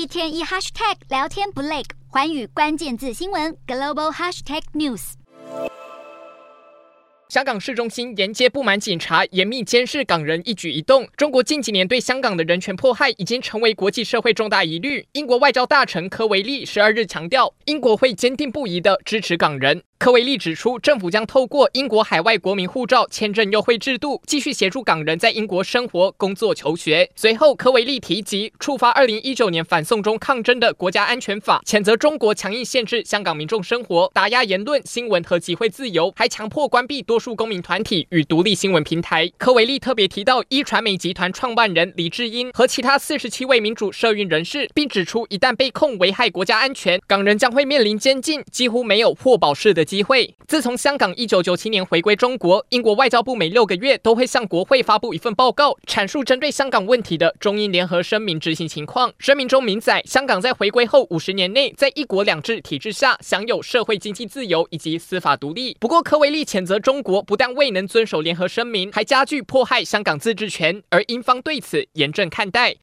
一天一 hashtag 聊天不累，环宇关键字新闻 global hashtag news。香港市中心沿街布满警察，严密监视港人一举一动。中国近几年对香港的人权迫害已经成为国际社会重大疑虑。英国外交大臣科维利十二日强调，英国会坚定不移的支持港人。科维利指出，政府将透过英国海外国民护照签证优惠制度，继续协助港人在英国生活、工作、求学。随后，科维利提及触发二零一九年反送中抗争的国家安全法，谴责中国强硬限制香港民众生活，打压言论、新闻和集会自由，还强迫关闭多数公民团体与独立新闻平台。科维利特别提到，一传媒集团创办人李智英和其他四十七位民主社运人士，并指出，一旦被控危害国家安全，港人将会面临监禁，几乎没有获保释的机会。自从香港一九九七年回归中国，英国外交部每六个月都会向国会发布一份报告，阐述针对香港问题的中英联合声明执行情况。声明中明载，香港在回归后五十年内，在一国两制体制下享有社会经济自由以及司法独立。不过，科维利谴责中国不但未能遵守联合声明，还加剧迫害香港自治权，而英方对此严正看待。